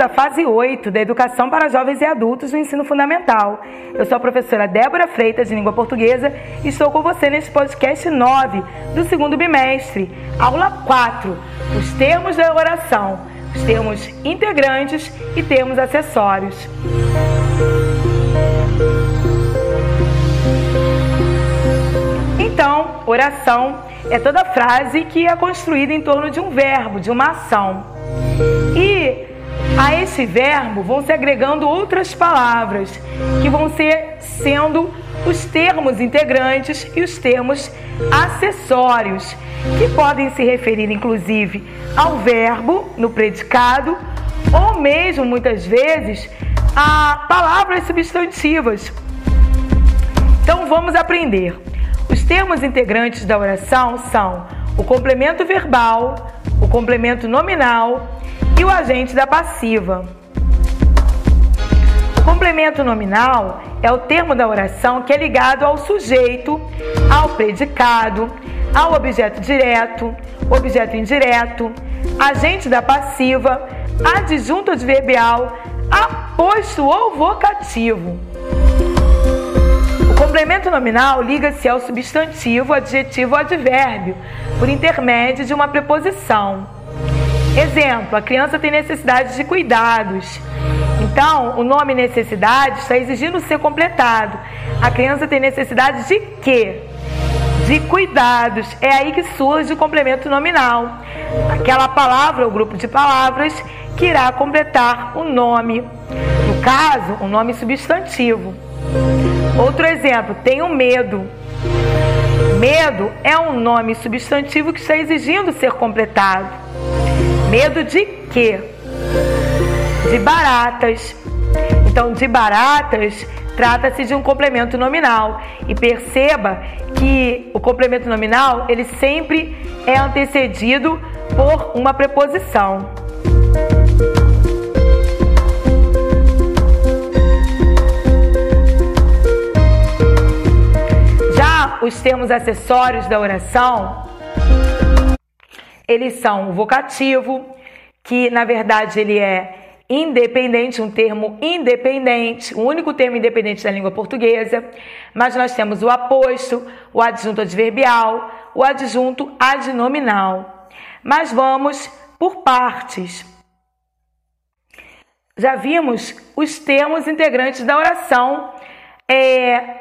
da fase 8 da Educação para Jovens e Adultos no Ensino Fundamental. Eu sou a professora Débora Freitas, de Língua Portuguesa, e estou com você neste podcast 9 do segundo bimestre, aula 4, os termos da oração, os termos integrantes e termos acessórios. Então, oração é toda frase que é construída em torno de um verbo, de uma ação. E a esse verbo vão se agregando outras palavras, que vão ser sendo os termos integrantes e os termos acessórios, que podem se referir inclusive ao verbo no predicado ou mesmo muitas vezes a palavras substantivas. Então vamos aprender. Os termos integrantes da oração são o complemento verbal, o complemento nominal e o agente da passiva. O complemento nominal é o termo da oração que é ligado ao sujeito, ao predicado, ao objeto direto, objeto indireto, agente da passiva, adjunto adverbial, aposto ou vocativo. O complemento nominal liga-se ao substantivo, adjetivo ou advérbio por intermédio de uma preposição. Exemplo, a criança tem necessidade de cuidados. Então, o nome necessidade está exigindo ser completado. A criança tem necessidade de quê? De cuidados. É aí que surge o complemento nominal. Aquela palavra ou grupo de palavras que irá completar o nome. No caso, o nome substantivo. Outro exemplo, tenho medo. Medo é um nome substantivo que está exigindo ser completado. Medo de quê? De baratas. Então, de baratas trata-se de um complemento nominal. E perceba que o complemento nominal, ele sempre é antecedido por uma preposição. Já os termos acessórios da oração eles são o vocativo, que na verdade ele é independente, um termo independente, o único termo independente da língua portuguesa, mas nós temos o aposto, o adjunto adverbial, o adjunto adnominal. Mas vamos por partes. Já vimos os termos integrantes da oração é,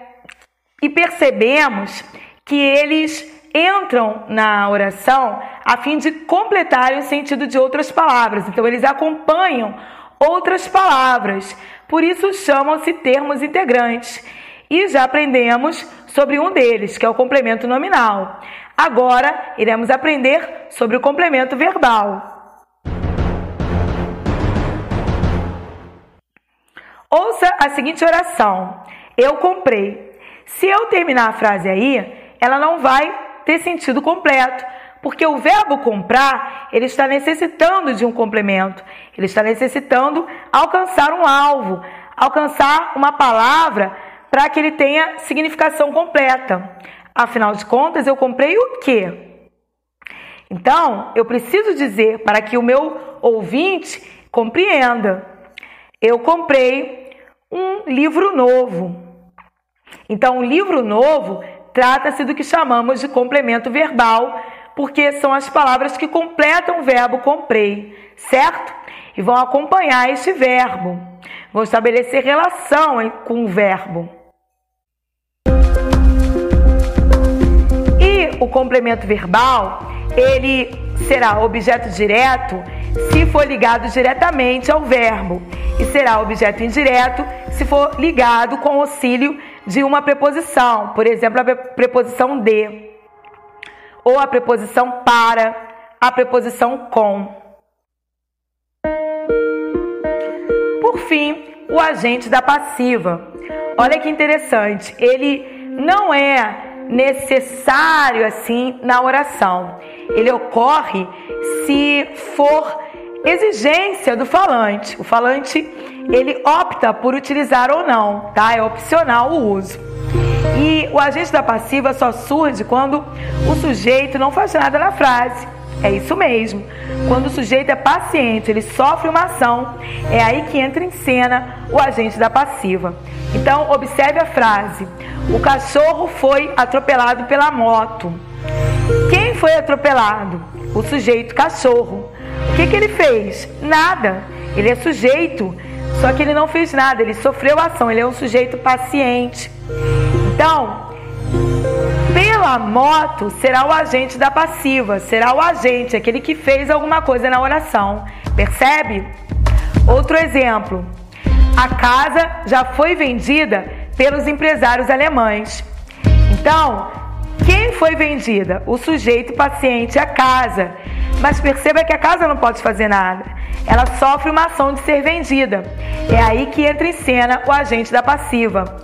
e percebemos que eles entram na oração a fim de completar o sentido de outras palavras. Então, eles acompanham outras palavras. Por isso, chamam-se termos integrantes. E já aprendemos sobre um deles, que é o complemento nominal. Agora, iremos aprender sobre o complemento verbal. Ouça a seguinte oração: Eu comprei. Se eu terminar a frase aí, ela não vai ter sentido completo, porque o verbo comprar, ele está necessitando de um complemento. Ele está necessitando alcançar um alvo, alcançar uma palavra para que ele tenha significação completa. Afinal de contas, eu comprei o quê? Então, eu preciso dizer para que o meu ouvinte compreenda. Eu comprei um livro novo. Então, um livro novo Trata-se do que chamamos de complemento verbal, porque são as palavras que completam o verbo comprei, certo? E vão acompanhar este verbo, vão estabelecer relação com o verbo. E o complemento verbal, ele será objeto direto se for ligado diretamente ao verbo e será objeto indireto se for ligado com auxílio de uma preposição, por exemplo, a preposição de, ou a preposição para, a preposição com. Por fim, o agente da passiva. Olha que interessante, ele não é necessário assim na oração. Ele ocorre se for exigência do falante. O falante ele opta por utilizar ou não, tá? É opcional o uso. E o agente da passiva só surge quando o sujeito não faz nada na frase. É isso mesmo. Quando o sujeito é paciente, ele sofre uma ação, é aí que entra em cena o agente da passiva. Então, observe a frase: O cachorro foi atropelado pela moto. Quem foi atropelado? O sujeito cachorro. Que, que ele fez? Nada. Ele é sujeito, só que ele não fez nada, ele sofreu ação, ele é um sujeito paciente. Então, pela moto será o agente da passiva, será o agente, aquele que fez alguma coisa na oração. Percebe? Outro exemplo. A casa já foi vendida pelos empresários alemães. Então, quem foi vendida? O sujeito paciente, a casa. Mas perceba que a casa não pode fazer nada. Ela sofre uma ação de ser vendida. É aí que entra em cena o agente da passiva,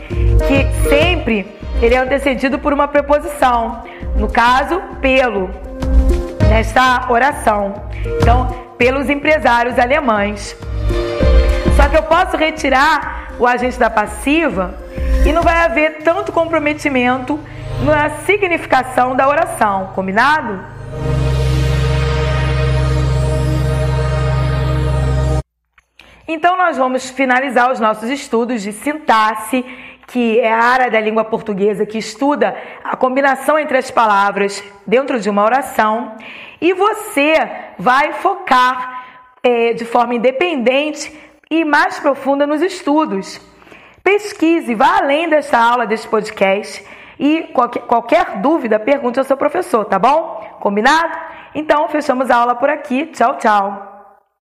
que sempre ele é antecedido por uma preposição. No caso, pelo, nesta oração. Então, pelos empresários alemães. Só que eu posso retirar o agente da passiva e não vai haver tanto comprometimento na significação da oração, combinado? Então, nós vamos finalizar os nossos estudos de sintaxe, que é a área da língua portuguesa que estuda a combinação entre as palavras dentro de uma oração, e você vai focar é, de forma independente e mais profunda nos estudos. Pesquise, vá além dessa aula, desse podcast e qualquer, qualquer dúvida, pergunte ao seu professor, tá bom? Combinado? Então, fechamos a aula por aqui. Tchau, tchau.